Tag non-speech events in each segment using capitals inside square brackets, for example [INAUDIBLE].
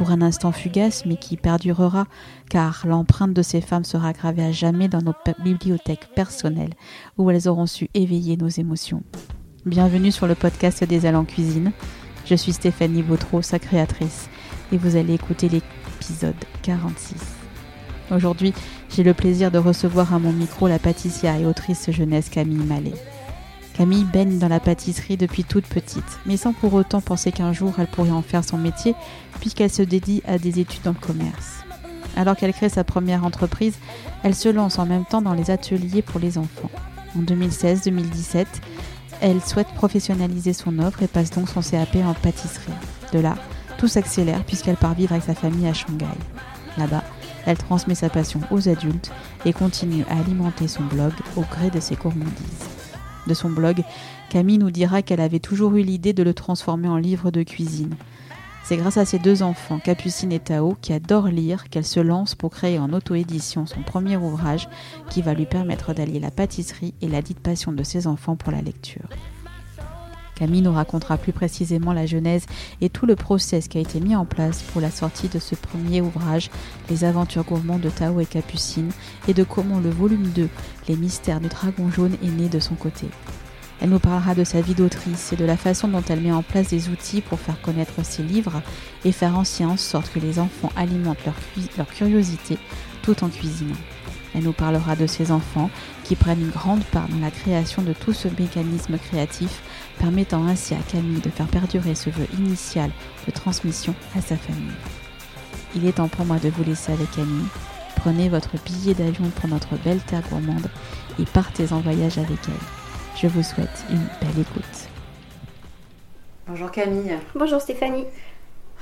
pour un instant fugace, mais qui perdurera, car l'empreinte de ces femmes sera gravée à jamais dans nos bibliothèques personnelles, où elles auront su éveiller nos émotions. Bienvenue sur le podcast des Ailes en cuisine. Je suis Stéphanie Vautreau, sa créatrice, et vous allez écouter l'épisode 46. Aujourd'hui, j'ai le plaisir de recevoir à mon micro la pâtissière et autrice jeunesse Camille Mallet. Camille baigne dans la pâtisserie depuis toute petite, mais sans pour autant penser qu'un jour elle pourrait en faire son métier, puisqu'elle se dédie à des études le commerce. Alors qu'elle crée sa première entreprise, elle se lance en même temps dans les ateliers pour les enfants. En 2016-2017, elle souhaite professionnaliser son offre et passe donc son CAP en pâtisserie. De là, tout s'accélère puisqu'elle part vivre avec sa famille à Shanghai. Là-bas, elle transmet sa passion aux adultes et continue à alimenter son blog au gré de ses gourmandises de son blog, Camille nous dira qu'elle avait toujours eu l'idée de le transformer en livre de cuisine. C'est grâce à ses deux enfants, Capucine et Tao, qui adorent lire, qu'elle se lance pour créer en auto-édition son premier ouvrage qui va lui permettre d'allier la pâtisserie et la dite passion de ses enfants pour la lecture. Camille nous racontera plus précisément la genèse et tout le process qui a été mis en place pour la sortie de ce premier ouvrage, Les aventures gourmandes de Tao et Capucine, et de comment le volume 2, Les mystères du dragon jaune, est né de son côté. Elle nous parlera de sa vie d'autrice et de la façon dont elle met en place des outils pour faire connaître ses livres et faire en sorte que les enfants alimentent leur curiosité tout en cuisinant. Elle nous parlera de ses enfants qui prennent une grande part dans la création de tout ce mécanisme créatif, permettant ainsi à Camille de faire perdurer ce vœu initial de transmission à sa famille. Il est temps pour moi de vous laisser avec Camille. Prenez votre billet d'avion pour notre belle terre gourmande et partez en voyage avec elle. Je vous souhaite une belle écoute. Bonjour Camille. Bonjour Stéphanie.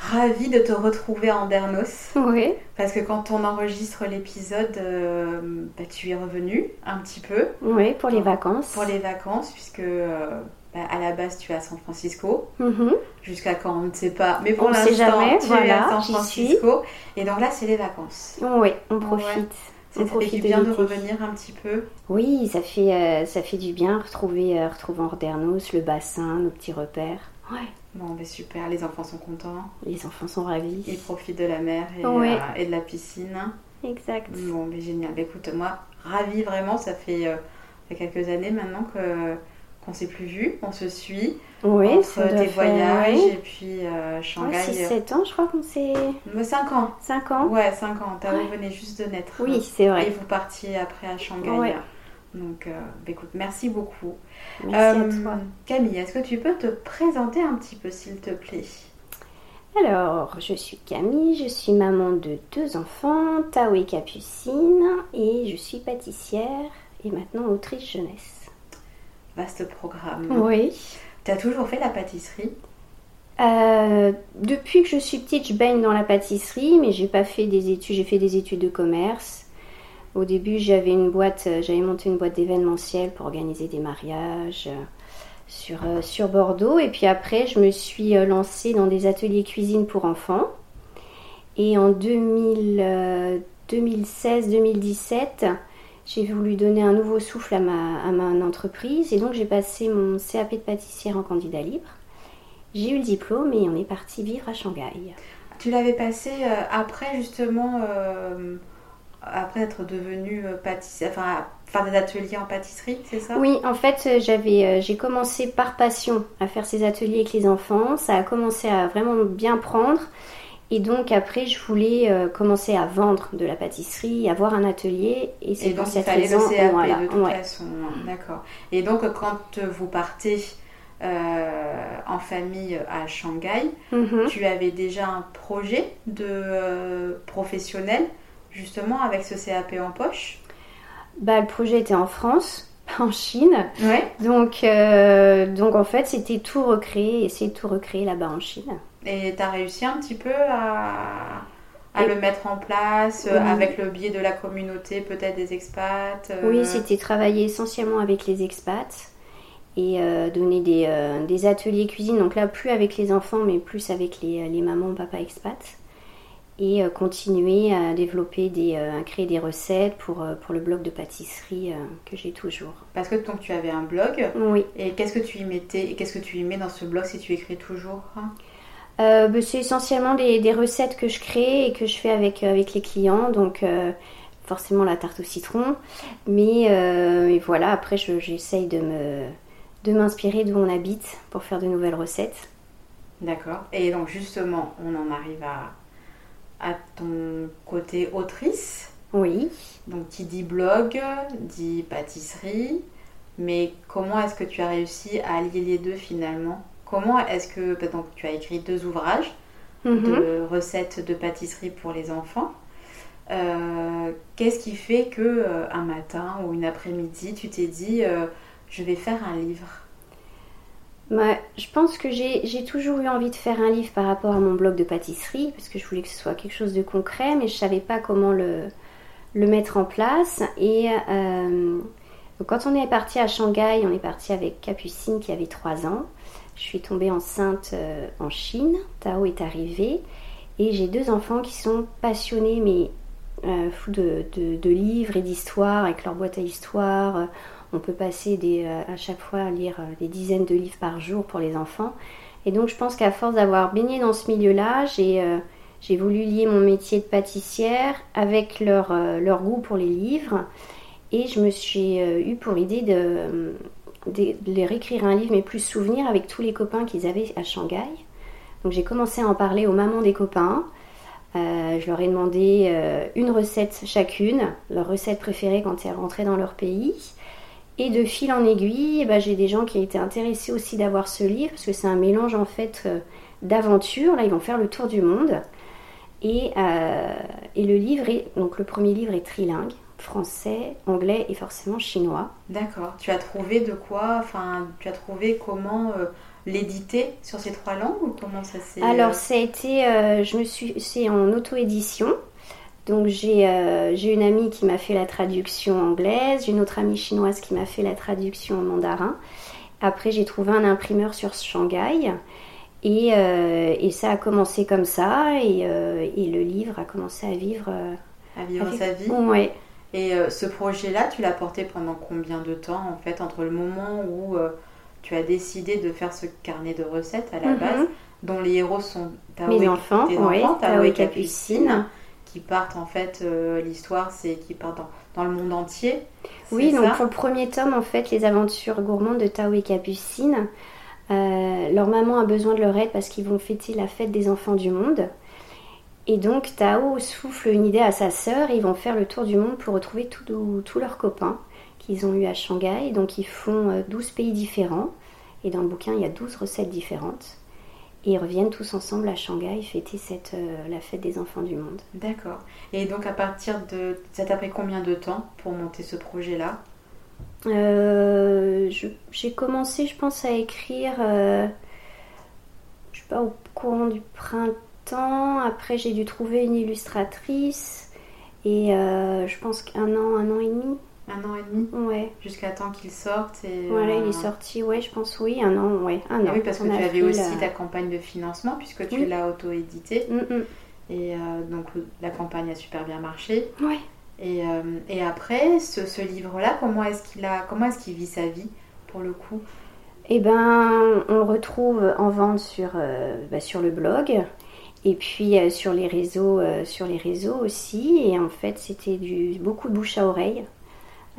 Ravie de te retrouver en Dernos. Oui. Parce que quand on enregistre l'épisode, euh, bah, tu es revenu un petit peu. Oui, pour les vacances. Pour les vacances, puisque euh, bah, à la base tu es à San Francisco. Mhm. Jusqu'à quand on ne sait pas. Mais pour On ne l'instant, sait jamais, tu es voilà, à San Francisco. Et donc là, c'est les vacances. Oui, on profite. On ça fait du bien de revenir un petit peu? Oui, ça fait, euh, ça fait du bien retrouver, euh, retrouver Ordernos, le bassin, nos petits repères. Ouais. Bon, ben super, les enfants sont contents. Les enfants sont ravis. Ils profitent de la mer et, Ouais. euh, et de la piscine. Exact. Bon, mais génial. Bah, écoute, moi, ravie vraiment. Ça fait, euh, ça fait quelques années maintenant que qu'on s'est plus vu. On se suit Oui, entre tes voyages ouais. et puis euh, Ouais, Shanghai. 6-7 ans, je crois qu'on s'est... 5 ans. 5 ans Ouais, 5 ans. Ouais. venait juste de naître. Oui, c'est Et vrai. vous partiez après à Shanghai. Ouais. Donc, euh, bah, écoute, merci beaucoup. Merci Euh, à toi. Camille, est-ce que tu peux te présenter un petit peu, s'il te plaît? Alors, je suis Camille, je suis maman de deux enfants, Tao et Capucine, et je suis pâtissière et maintenant autrice jeunesse. Vaste programme. Oui. Tu as toujours fait la pâtisserie? Euh, depuis que je suis petite, je baigne dans la pâtisserie, mais j'ai pas fait des études. J'ai fait des études de commerce. Au début, j'avais une boîte, euh, j'avais monté une boîte d'événementiel pour organiser des mariages euh, sur, euh, sur Bordeaux. Et puis après, je me suis lancée dans des ateliers cuisine pour enfants. Et en 2000, euh, 2016-2017, j'ai voulu donner un nouveau souffle à ma, à ma entreprise. Et donc, j'ai passé mon CAP de pâtissière en candidat libre. J'ai eu le diplôme et on est parti vivre à Shanghai. Tu l'avais passé après justement, après être devenue euh, pâtissière, enfin faire des ateliers en pâtisserie, c'est ça? Oui, en fait, euh, j'avais, euh, j'ai commencé par passion à faire ces ateliers avec les enfants. Ça a commencé à vraiment bien prendre. Et donc après, je voulais euh, commencer à vendre de la pâtisserie, avoir un atelier. Et c'est pour cette raison. Le CAP de toute façon. D'accord. Et donc quand vous partez en famille à Shanghai, mhm. tu avais déjà un projet de professionnel? Justement avec ce CAP en poche bah, le projet était en France, pas [LAUGHS] en Chine. Donc, euh, donc en fait, c'était tout recréer, essayer de tout recréer là-bas en Chine. Et tu as réussi un petit peu à, à le mettre en place euh, avec le biais de la communauté, peut-être des expats euh? Oui, c'était travailler essentiellement avec les expats et donner des, des, ateliers cuisine. Donc là, plus avec les enfants, mais plus avec les, les mamans, papa expats et euh, continuer à développer des, euh, à créer des recettes pour, euh, pour le blog de pâtisserie que j'ai toujours. Parce que donc tu avais un blog. Oui. Et qu'est-ce que tu y mettais qu'est-ce que tu y mets dans ce blog si tu écris toujours bah, C'est essentiellement des, des, recettes que je crée et que je fais avec, avec les clients. Donc forcément la tarte au citron. Mais voilà, après j'essaye de me de m'inspirer d'où on habite pour faire de nouvelles recettes. D'accord. Et donc justement, on en arrive à à ton côté autrice. Oui. Donc qui dit blog, dit pâtisserie. Mais comment est-ce que tu as réussi à allier les deux finalement? Comment est-ce que bah, donc, tu as écrit deux ouvrages de mhm. recettes de pâtisserie pour les enfants euh, Qu'est-ce qui fait que euh, un matin ou une après-midi, tu t'es dit euh, je vais faire un livre? Je pense que j'ai toujours eu envie de faire un livre par rapport à mon blog de pâtisserie, parce que je voulais que ce soit quelque chose de concret, mais je ne savais pas comment le, mettre en place. Et euh, quand on est parti à Shanghai, on est parti avec Capucine qui avait 3 ans. Je suis tombée enceinte euh, en Chine, Tao est arrivé, et j'ai deux enfants qui sont passionnés, mais euh, fous de, livres et d'histoires, avec leur boîte à histoire on peut passer euh, à chaque fois à lire euh, des dizaines de livres par jour pour les enfants. Et donc je pense qu'à force d'avoir baigné dans ce milieu-là, j'ai euh, voulu lier mon métier de pâtissière avec leur, leur goût pour les livres. Et je me suis eu pour idée de, de, les réécrire un livre, mais plus souvenir avec tous les copains qu'ils avaient à Shanghai. Donc j'ai commencé à en parler aux mamans des copains. je leur ai demandé une recette chacune, leur recette préférée quand elles rentraient dans leur pays. Et de fil en aiguille, eh ben, j'ai des gens qui étaient intéressés aussi d'avoir ce livre, parce que c'est un mélange en fait euh, d'aventures. Là, ils vont faire le tour du monde. Et, euh, et, le livre est, donc le premier livre est trilingue, français, anglais et forcément chinois. D'accord. Tu as trouvé de quoi, enfin, tu as trouvé comment euh, l'éditer sur ces trois langues ou comment ça s'est Alors, ça a été, je me suis, c'est en auto-édition. Donc euh, j'ai une amie qui m'a fait la traduction anglaise, j'ai une autre amie chinoise qui m'a fait la traduction en mandarin. Après j'ai trouvé un imprimeur sur Shanghai et, euh, et ça a commencé comme ça et, euh, et, le livre a commencé à vivre, à vivre sa vie. Ouais. Et ce projet-là, tu l'as porté pendant combien de temps en fait entre le moment où tu as décidé de faire ce carnet de recettes à la mhm. base, dont les héros sont Mes enfants, enfants, Tao et Capucine qui partent en fait, euh, l'histoire c'est qui partent dans, le monde entier. Oui, donc pour le premier tome en fait, les aventures gourmandes de Tao et Capucine, euh, leur maman a besoin de leur aide parce qu'ils vont fêter la fête des enfants du monde. Et donc Tao souffle une idée à sa sœur et ils vont faire le tour du monde pour retrouver tous leurs copains qu'ils ont eu à Shanghai. Donc ils font 12 euh, pays différents et dans le bouquin il y a 12 recettes différentes. Et ils reviennent tous ensemble à Shanghai fêter cette, euh, la fête des enfants du monde. D'accord. Et donc à partir de... Ça t'a pris combien de temps pour monter ce projet-là? Euh, J'ai commencé, je pense, à écrire, euh, je sais pas, au courant du printemps. Après, j'ai dû trouver une illustratrice. Et je pense qu'un an, un an et demi. Un an et demi Ouais. Jusqu'à temps qu'il sorte et, Voilà, il est sorti, ouais, je pense, oui, un an, ouais, un an. oui, parce que tu avais aussi ta campagne de financement puisque tu l'as auto-édité. Mm, mm. Et euh, donc la campagne a super bien marché. Ouais. Et, euh, et après, ce, ce livre-là, comment est-ce qu'il a, comment est-ce qu'il vit sa vie pour le coup? Eh ben, on le retrouve en vente sur, euh, bah, sur le blog. Et puis sur les réseaux, sur les réseaux aussi. Et en fait, c'était du beaucoup de bouche à oreille.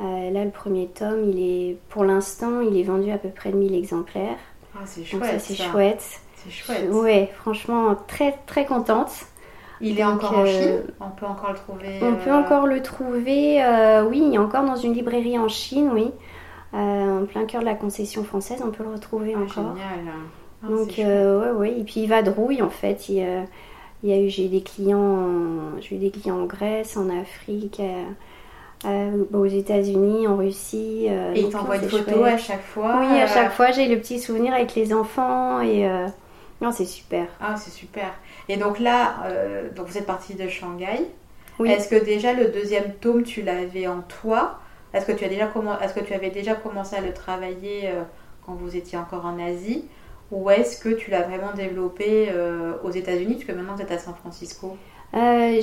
Euh, là, le premier tome, il est, pour l'instant, il est vendu à peu près de 1000 exemplaires. Ah, c'est chouette. c'est chouette. C'est chouette. Ouais, franchement, très très contente. Il est encore en Chine? On peut encore le trouver On peut encore le trouver, oui, il est encore dans une librairie en Chine, oui. en plein cœur de la concession française, on peut le retrouver ah, encore. Génial. Ah, Donc, ouais, ouais. Et puis il va de rouille en fait. Il, il y a eu, j'ai eu des clients, j'ai eu des clients en Grèce, en Afrique, euh, aux États-Unis, en Russie. Euh, et il t'envoie des photos à chaque fois Oui, à chaque fois, j'ai le petit souvenir avec les enfants et euh, non, c'est super. Ah, c'est super. Et donc là, donc vous êtes partie de Shanghai. Oui. Est-ce que déjà le deuxième tome, tu l'avais en toi? Est-ce que tu as déjà comment Est-ce que tu avais déjà commencé à le travailler quand vous étiez encore en Asie? Ou est-ce que tu l'as vraiment développé aux États-Unis? Puisque maintenant vous êtes à San Francisco euh,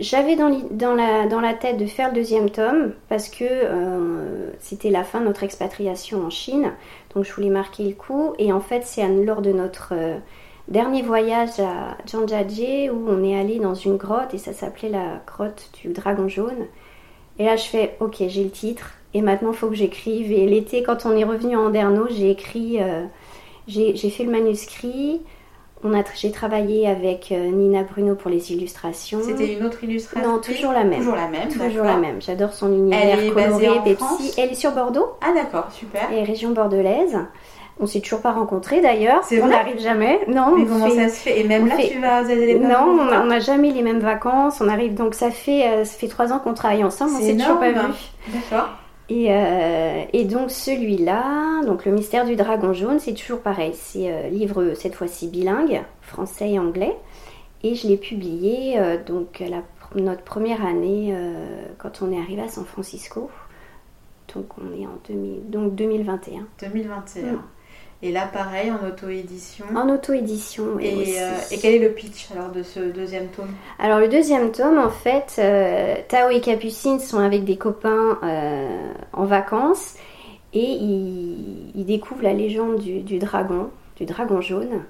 J'avais dans, la, dans la tête de faire le deuxième tome parce que euh, c'était la fin de notre expatriation en Chine. Donc je voulais marquer le coup. Et en fait, c'est lors de notre euh, dernier voyage à Zhangjiajie où on est allé dans une grotte et ça s'appelait la grotte du dragon jaune. Et là, je fais Ok, j'ai le titre. Et maintenant, il faut que j'écrive. Et l'été, quand on est revenu à Anderno, j'ai écrit, euh, j'ai fait le manuscrit j'ai travaillé avec euh, Nina Bruno pour les illustrations. C'était une autre illustration Non, toujours la même. Toujours la même. Toujours la même. J'adore son univers Elle est coloré, en Pepsi. France? Elle est sur Bordeaux. Ah d'accord, super. Et région bordelaise. On s'est toujours pas rencontrés d'ailleurs. On n'arrive jamais. Non. Mais comment ça se fait? Et même là, tu vas les Non, on n'a jamais les mêmes vacances. On arrive donc ça fait euh, ça fait trois ans qu'on travaille ensemble. On s'est toujours pas vus. D'accord. Euh, et, donc celui-là, donc le mystère du dragon jaune, c'est toujours pareil. C'est euh, livre cette fois-ci bilingue, français et anglais. Et je l'ai publié euh, donc notre première année quand on est arrivé à San Francisco. Donc on est en 2000, donc 2021. 2021. Et là, pareil, en auto-édition. En auto-édition, et, euh, et, quel est le pitch alors de ce deuxième tome? Alors, le deuxième tome, en fait, euh, Tao et Capucine sont avec des copains euh, en vacances et ils, découvrent la légende du, dragon, du dragon jaune.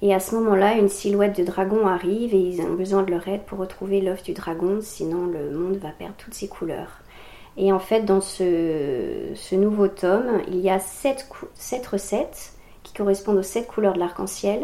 Et à ce moment-là, une silhouette de dragon arrive et ils ont besoin de leur aide pour retrouver l'œuf du dragon, sinon le monde va perdre toutes ses couleurs. Et en fait, dans ce, nouveau tome, il y a sept, recettes qui correspondent aux sept couleurs de l'arc-en-ciel.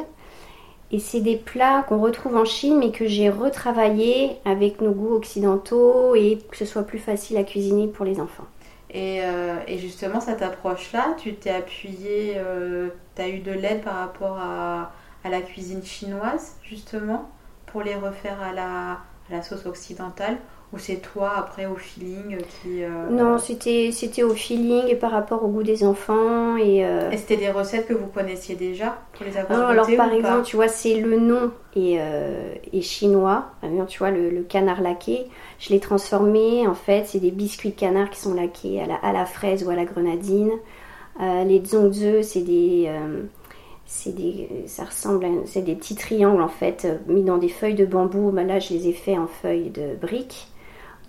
Et c'est des plats qu'on retrouve en Chine, mais que j'ai retravaillés avec nos goûts occidentaux et que ce soit plus facile à cuisiner pour les enfants. Et, euh, justement, cette approche-là, tu t'es appuyé, euh, tu as eu de l'aide par rapport à, la cuisine chinoise, justement, pour les refaire à la sauce occidentale ou c'est toi après au feeling qui... Euh, non, c'était, c'était au feeling et par rapport au goût des enfants. Et, euh, c'était des recettes que vous connaissiez déjà pour les avoir non, Alors par exemple, tu vois, c'est le nom est, euh, chinois. Tu vois, le, canard laqué, je l'ai transformé. En fait, c'est des biscuits de canard qui sont laqués à la, à la fraise ou à la grenadine. les zongzi, c'est des... c'est des, ça ressemble c'est des petits triangles en fait mis dans des feuilles de bambou. Ben là, je les ai faits en feuilles de briques.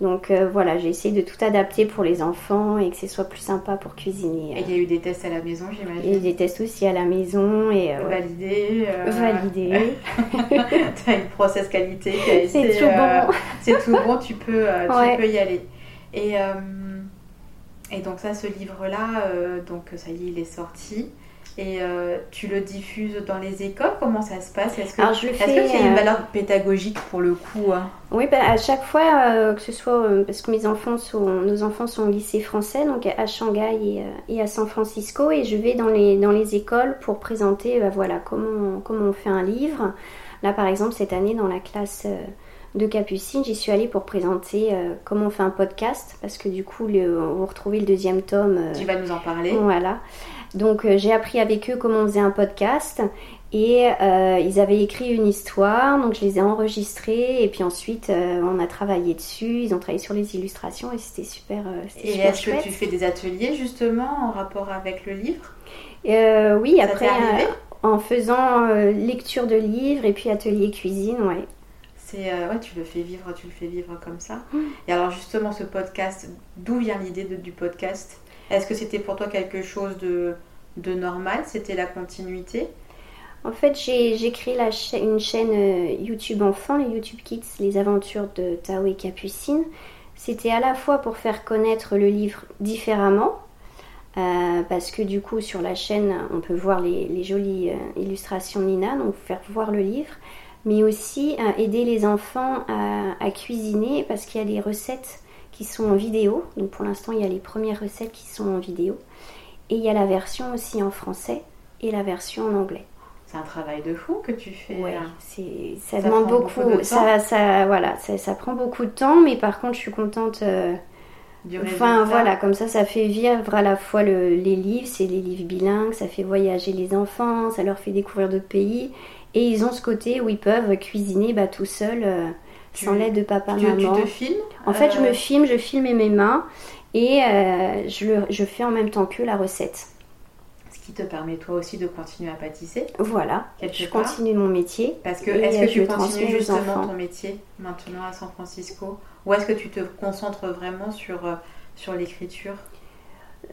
Donc euh, voilà, j'ai essayé de tout adapter pour les enfants et que ce soit plus sympa pour cuisiner. Et il y a eu des tests à la maison, j'imagine. Il y a eu des tests aussi à la maison et euh, validé. Euh... Validé. [LAUGHS] tu as une process qualité qui a été. C'est tout bon. Euh, c'est tout bon, tu peux, tu peux y aller. Et, et donc ça, ce livre-là, donc ça y est, il est sorti. Et euh, tu le diffuses dans les écoles? Comment ça se passe? Est-ce que, Alors, je le fais, qu'il y a une euh, valeur pédagogique pour le coup hein? Oui, bah, à chaque fois, euh, que ce soit parce que mes enfants sont, nos enfants sont au lycée français, donc à Shanghai et, à San Francisco, et je vais dans les, dans les écoles pour présenter bah, voilà, comment, comment on fait un livre. Là, par exemple, cette année, dans la classe de Capucine, j'y suis allée pour présenter comment on fait un podcast, parce que du coup, le, vous retrouvez le deuxième tome. tu vas nous en parler. Voilà. Donc euh, j'ai appris avec eux comment on faisait un podcast et euh, ils avaient écrit une histoire, donc je les ai enregistrés et puis ensuite euh, on a travaillé dessus, ils ont travaillé sur les illustrations et c'était super. et est-ce que tu fais des ateliers justement en rapport avec le livre? Oui, après en faisant lecture de livres et puis atelier cuisine, ouais. C'est ouais, tu le fais vivre, tu le fais vivre comme ça. Mmh. Et alors justement ce podcast, d'où vient l'idée du podcast? Est-ce que c'était pour toi quelque chose de, de normal? C'était la continuité? En fait, j'ai créé la une chaîne euh, YouTube Enfants, les YouTube Kids, les aventures de Tao et Capucine. C'était à la fois pour faire connaître le livre différemment, euh, parce que du coup sur la chaîne on peut voir les, jolies euh, illustrations Nina, donc faire voir le livre, mais aussi aider les enfants à, cuisiner parce qu'il y a des recettes qui sont en vidéo. Donc pour l'instant, il y a les premières recettes qui sont en vidéo. Et il y a la version aussi en français et la version en anglais. C'est un travail de fou que tu fais. Ouais, ça, demande beaucoup. ça, ça, voilà, ça, prend beaucoup de temps, mais par contre, je suis contente. Euh, enfin voilà, comme ça, ça fait vivre à la fois les livres, c'est les livres bilingues, ça fait voyager les enfants, ça leur fait découvrir d'autres pays, et ils ont ce côté où ils peuvent cuisiner bah, tout seuls, euh, sans l'aide de papa, tu, maman. Tu te filmes En fait, je me euh, filme, je filme mes mains, et je, le, je fais en même temps que la recette qui te permet toi aussi de continuer à pâtisser. Voilà, je continue mon métier. Parce que est-ce que tu continues justement ton métier maintenant à San Francisco Ou est-ce que tu te concentres vraiment sur, euh, sur l'écriture?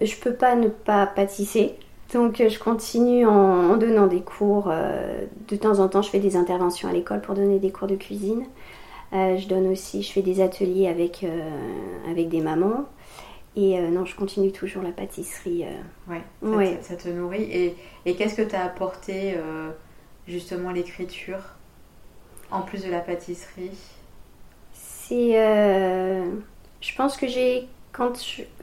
Je peux pas ne pas pâtisser. Donc euh, je continue en, donnant des cours. Euh, de temps en temps, je fais des interventions à l'école pour donner des cours de cuisine. Je donne aussi, je fais des ateliers avec, avec des mamans. Et euh, non, je continue toujours la pâtisserie. Euh. Ouais, ça, Te, nourrit. Et, et qu'est-ce que t'as apporté euh, justement l'écriture en plus de la pâtisserie? C'est. je pense que j'ai. Quand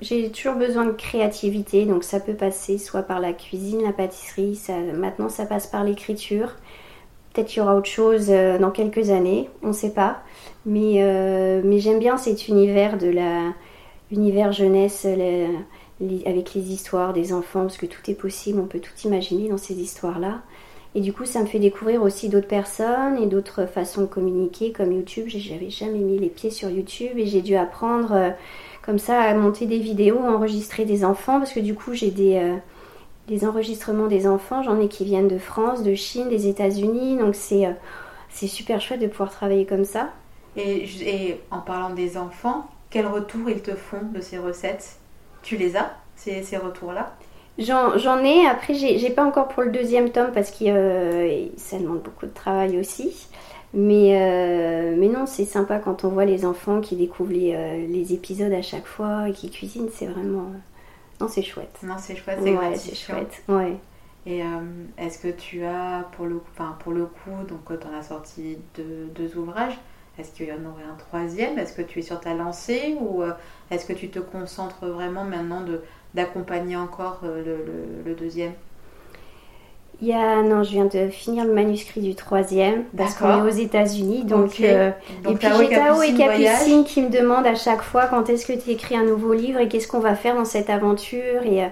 j'ai toujours besoin de créativité, donc ça peut passer soit par la cuisine, la pâtisserie, ça, maintenant ça passe par l'écriture. Peut-être qu'il y aura autre chose dans quelques années, on ne sait pas. Mais, mais j'aime bien cet univers de la, univers jeunesse avec les histoires des enfants, parce que tout est possible, on peut tout imaginer dans ces histoires-là. Et du coup, ça me fait découvrir aussi d'autres personnes et d'autres façons de communiquer, comme YouTube. J'avais jamais mis les pieds sur YouTube et j'ai dû apprendre euh, comme ça à monter des vidéos, enregistrer des enfants, parce que du coup, j'ai des, euh, des enregistrements des enfants. J'en ai qui viennent de France, de Chine, des États-Unis. Donc c'est euh, c'est super chouette de pouvoir travailler comme ça. Et, et en parlant des enfants, quel retour ils te font de ces recettes? Tu les as, ces, ces retours-là? J'en ai, après j'ai pas encore pour le deuxième tome parce que euh, ça demande beaucoup de travail aussi. Mais, euh, mais non, c'est sympa quand on voit les enfants qui découvrent les, euh, les épisodes à chaque fois et qui cuisinent, c'est vraiment... Non, c'est chouette. Non, c'est chouette, c'est ouais, c'est chouette. Ouais. Et est-ce que tu as, pour le, enfin, pour le coup, donc tu en as sorti deux, deux ouvrages, est-ce qu'il y en aurait un troisième? Est-ce que tu es sur ta lancée ou euh, est-ce que tu te concentres vraiment maintenant d'accompagner encore euh, le, deuxième? Il y a, non, je viens de finir le manuscrit du troisième parce qu'on est aux États-Unis. Donc, euh, et puis j'ai Tao et Capucine qui me demandent à chaque fois quand est-ce que tu écris un nouveau livre et qu'est-ce qu'on va faire dans cette aventure. Et, et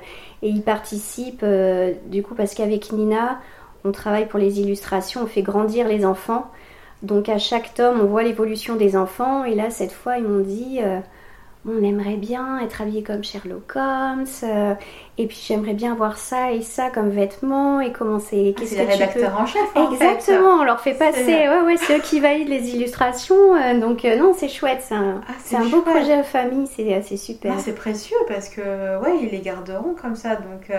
ils participent du coup parce qu'avec Nina, on travaille pour les illustrations, on fait grandir les enfants. Donc à chaque tome, on voit l'évolution des enfants. Et là, cette fois, ils m'ont dit, euh, on aimerait bien être habillé comme Sherlock Holmes. Euh, et puis j'aimerais bien voir ça et ça comme vêtements. Et comment c'est... Ah, qu'est-ce que tu peux... en chef. Exactement. On leur fait passer. Ouais, ouais, c'est eux qui valident les illustrations. Euh, donc non, c'est chouette. C'est un, ah, un beau projet de famille. C'est, c'est super. Ah, c'est précieux parce que ouais, ils les garderont comme ça. Donc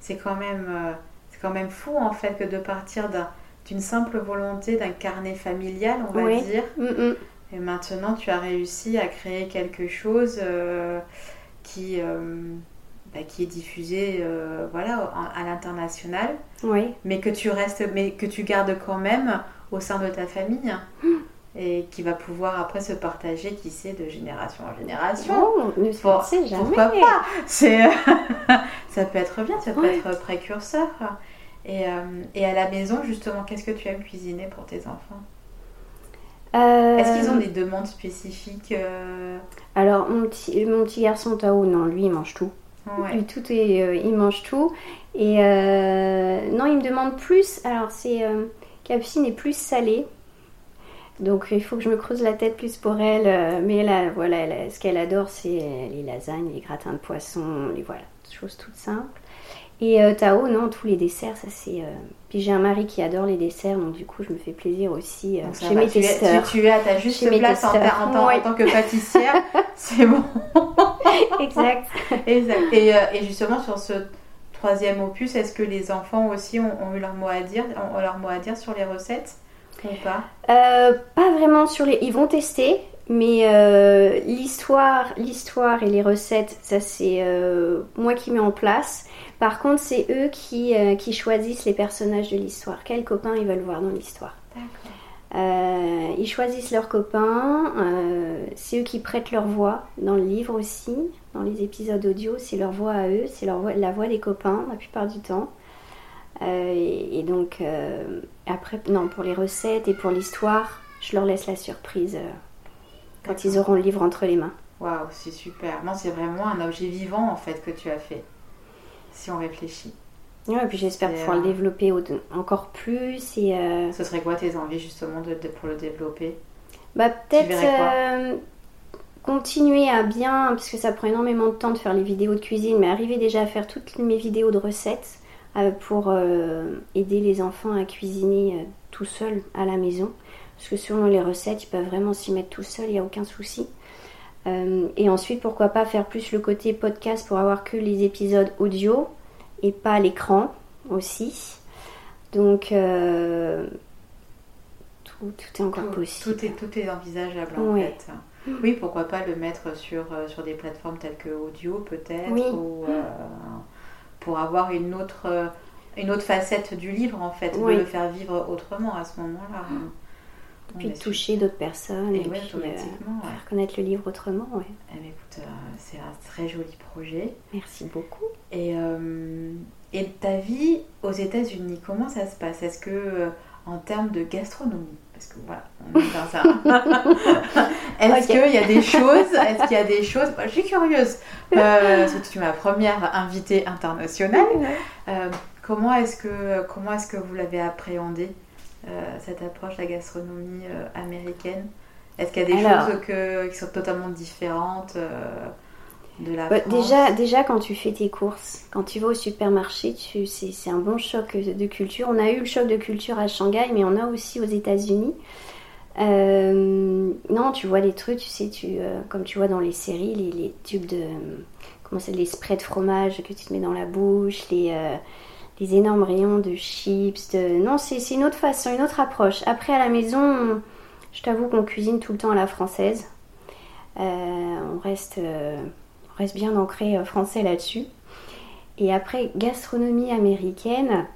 c'est quand même, c'est quand même fou en fait que de partir d'un d'une simple volonté d'un carnet familial, on va dire. Mm, mm. Et maintenant, tu as réussi à créer quelque chose euh, qui, euh, bah, qui est diffusé euh, voilà, à l'international. Oui. Mais que tu restes, mais que tu gardes quand même au sein de ta famille. Mm. Et qui va pouvoir après se partager, qui sait, de génération en génération. Oh, ne jamais. Pourquoi pas [LAUGHS] Ça peut être bien, ça peut être précurseur. Et, et, à la maison, justement, qu'est-ce que tu aimes cuisiner pour tes enfants? Euh, Est-ce qu'ils ont des demandes spécifiques euh Alors, mon petit, mon petit garçon Tao, non, lui, il mange tout. Lui, tout est, il mange tout. Et non, il me demande plus. Alors, c'est. Capucine est plus salée. Donc il faut que je me creuse la tête plus pour elle. mais là, voilà, ce qu'elle adore, c'est les lasagnes, les gratins de poisson, les voilà, choses toutes simples. Et euh, Tao, non, tous les desserts, ça c'est. Euh, puis j'ai un mari qui adore les desserts, donc du coup je me fais plaisir aussi euh, chez mes tu testeurs. tu, es à ta juste place en, tant que pâtissière, [LAUGHS] c'est bon. [LAUGHS] exact. exact. Et, et, justement sur ce troisième opus, est-ce que les enfants aussi ont, eu leur mot à dire, ont leur mot à dire sur les recettes ou pas? Pas vraiment sur les. Ils vont tester. Mais l'histoire, l'histoire et les recettes, ça c'est moi qui mets en place. Par contre, c'est eux qui, euh, qui, choisissent les personnages de l'histoire. Quels copains ils veulent voir dans l'histoire. ils choisissent leurs copains, c'est eux qui prêtent leur voix dans le livre aussi, dans les épisodes audio, c'est leur voix à eux, c'est leur la voix des copains la plupart du temps. Et, donc après, non, pour les recettes et pour l'histoire, je leur laisse la surprise quand ils auront le livre entre les mains. Waouh, c'est super. Non, c'est vraiment un objet vivant en fait que tu as fait, si on réfléchit. Ouais, et puis j'espère pouvoir le euh, développer encore plus. Et, euh, Ce serait quoi tes envies justement de, pour le développer? Bah peut-être euh, continuer à bien, parce que ça prend énormément de temps de faire les vidéos de cuisine, mais arriver déjà à faire toutes mes vidéos de recettes pour aider les enfants à cuisiner tout seuls à la maison. Parce que selon les recettes, ils peuvent vraiment s'y mettre tout seuls, il n'y a aucun souci. Euh, et ensuite, pourquoi pas faire plus le côté podcast pour avoir que les épisodes audio et pas l'écran aussi. Donc, euh, tout, est encore possible. Tout est, tout est envisageable en fait. Oui, pourquoi pas le mettre sur, euh, sur des plateformes telles que audio peut-être ou pour avoir une autre, une autre facette du livre en fait, de le faire vivre autrement à ce moment-là. Puis toucher d'autres personnes et, puis faire connaître le livre autrement. Ouais. Eh ben, écoute, euh, c'est un très joli projet. Merci beaucoup. Et, euh, et ta vie aux États-Unis, comment ça se passe? Est-ce que euh, en termes de gastronomie, parce que voilà, on est dans ça. [LAUGHS] Est-ce qu'il y a des choses? Est-ce qu'il y a des choses? Je suis curieuse. parce que tu es ma première invitée internationale. comment est-ce que comment est-ce que vous l'avez appréhendé euh, cette approche la gastronomie euh, américaine Est-ce qu'il y a des choses qui sont totalement différentes euh, de la bah, France? déjà, déjà, quand tu fais tes courses, quand tu vas au supermarché, c'est, un bon choc de culture. On a eu le choc de culture à Shanghai, mais on a aussi aux États-Unis. non, tu vois les trucs, tu sais, tu, comme tu vois dans les séries, les, tubes de. comment c'est, les sprays de fromage que tu te mets dans la bouche, les des énormes rayons de chips. Non, c'est une autre façon, une autre approche. Après, à la maison, je t'avoue qu'on cuisine tout le temps à la française. Euh, on, reste, euh, reste bien ancré euh, français là-dessus. Et après, gastronomie américaine,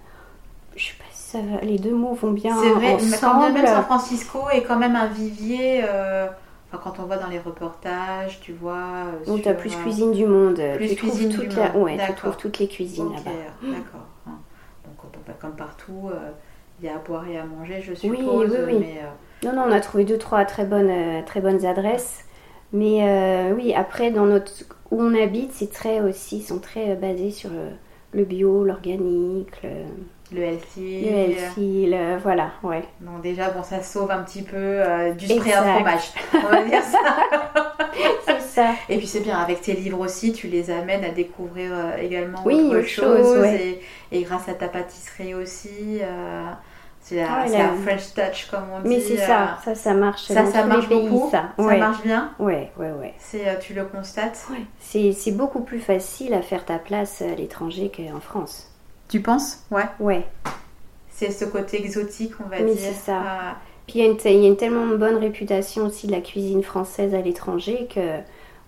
je sais pas si ça va, les deux mots vont bien C'est vrai, ensemble. même San Francisco est quand même un vivier quand on voit dans les reportages, tu vois. Donc, tu as plus cuisine du monde. Plus cuisine du monde. Ouais, tu trouves toutes les cuisines là-bas. D'accord comme partout, euh, il y a à boire et à manger, je suppose. Oui, oui, oui. Mais, euh, Non, non, on a trouvé deux, trois très bonnes, euh, très bonnes adresses. Mais oui, après, dans notre où on habite, c'est très aussi, ils sont très basés sur le, bio, l'organique, le, healthy. Le healthy, voilà, ouais. Donc déjà, bon, ça sauve un petit peu du spray à fromage. On va dire ça. [LAUGHS] ça. Et puis c'est bien, avec tes livres aussi, tu les amènes à découvrir également autre chose. et, et grâce à ta pâtisserie aussi. Euh, c'est la, French touch comme on dit. Mais c'est ça, euh, ça, ça marche. Ça, ça marche beaucoup. ça, ça marche bien. Ouais, ouais, ouais. C'est, euh, tu le constates. Ouais. C'est, c'est beaucoup plus facile à faire ta place à l'étranger qu'en France. Tu penses? Ouais. Ouais. C'est ce côté exotique, on va Mais dire. c'est ça. Puis il y, a une, tellement bonne réputation aussi de la cuisine française à l'étranger que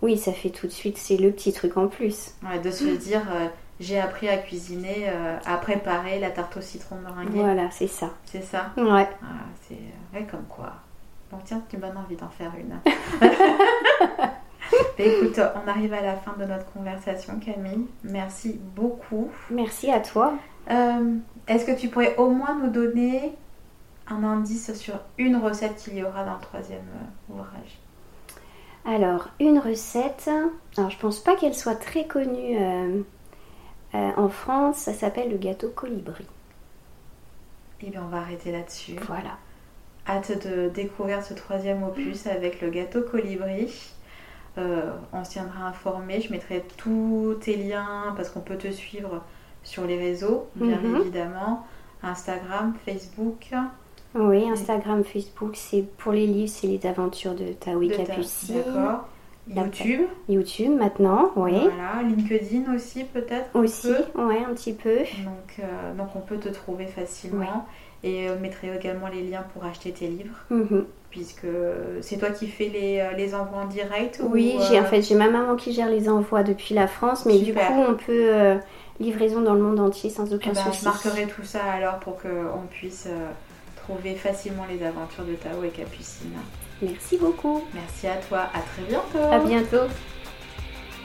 oui, ça fait tout de suite, c'est le petit truc en plus. Ouais, de se dire, j'ai appris à cuisiner, euh, à préparer la tarte au citron meringuée. Voilà, c'est ça. C'est ça Ouais. Ah, c'est ouais, comme quoi. Bon, tiens, tu donnes envie d'en faire une. [LAUGHS] écoute, on arrive à la fin de notre conversation, Camille. Merci beaucoup. Merci à toi. Euh, est-ce que tu pourrais au moins nous donner un indice sur une recette qu'il y aura dans le troisième euh, ouvrage? Alors, une recette. Alors, je pense pas qu'elle soit très connue euh, en France, ça s'appelle le gâteau colibri. Et eh bien, on va arrêter là-dessus. Voilà. Hâte de découvrir ce troisième opus avec le gâteau colibri. Euh, on se tiendra informé. Je mettrai tous tes liens parce qu'on peut te suivre sur les réseaux, bien mhm. évidemment. Instagram, Facebook. Oui, Instagram, Facebook, c'est pour les livres, c'est les aventures de Taoui Capucine. D'accord. YouTube. YouTube maintenant, oui. Voilà, LinkedIn aussi peut-être. Aussi, oui, un petit peu. Donc, euh, donc on peut te trouver facilement. Et on mettrai également les liens pour acheter tes livres. Mhm. Puisque c'est toi qui fais les, euh, les envois en direct Oui, j'ai en euh, fait j'ai ma maman qui gère les envois depuis la France, mais du coup on peut livraison dans le monde entier sans aucun eh ben, souci. Je marquerai tout ça alors pour qu'on puisse retrouver facilement les aventures de Tao et Capucine. Merci beaucoup. Merci à toi. À très bientôt. À bientôt.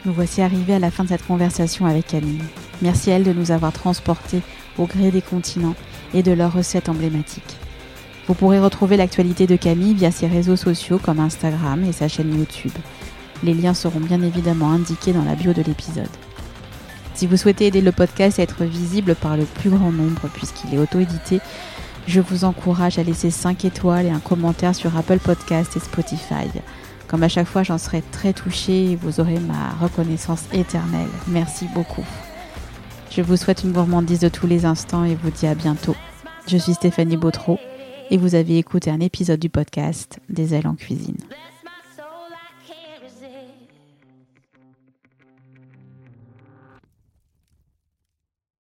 Nous voici arrivés à la fin de cette conversation avec Camille. Merci à elle de nous avoir transportés au gré des continents et de leurs recettes emblématiques. Vous pourrez retrouver l'actualité de Camille via ses réseaux sociaux comme Instagram et sa chaîne YouTube. Les liens seront bien évidemment indiqués dans la bio de l'épisode. Si vous souhaitez aider le podcast à être visible par le plus grand nombre puisqu'il est auto-édité, je vous encourage à laisser 5 étoiles et un commentaire sur Apple Podcast et Spotify. Comme à chaque fois, j'en serai très touchée et vous aurez ma reconnaissance éternelle. Merci beaucoup. Je vous souhaite une gourmandise de tous les instants et vous dis à bientôt. Je suis Stéphanie Bautreau et vous avez écouté un épisode du podcast Des ailes en cuisine.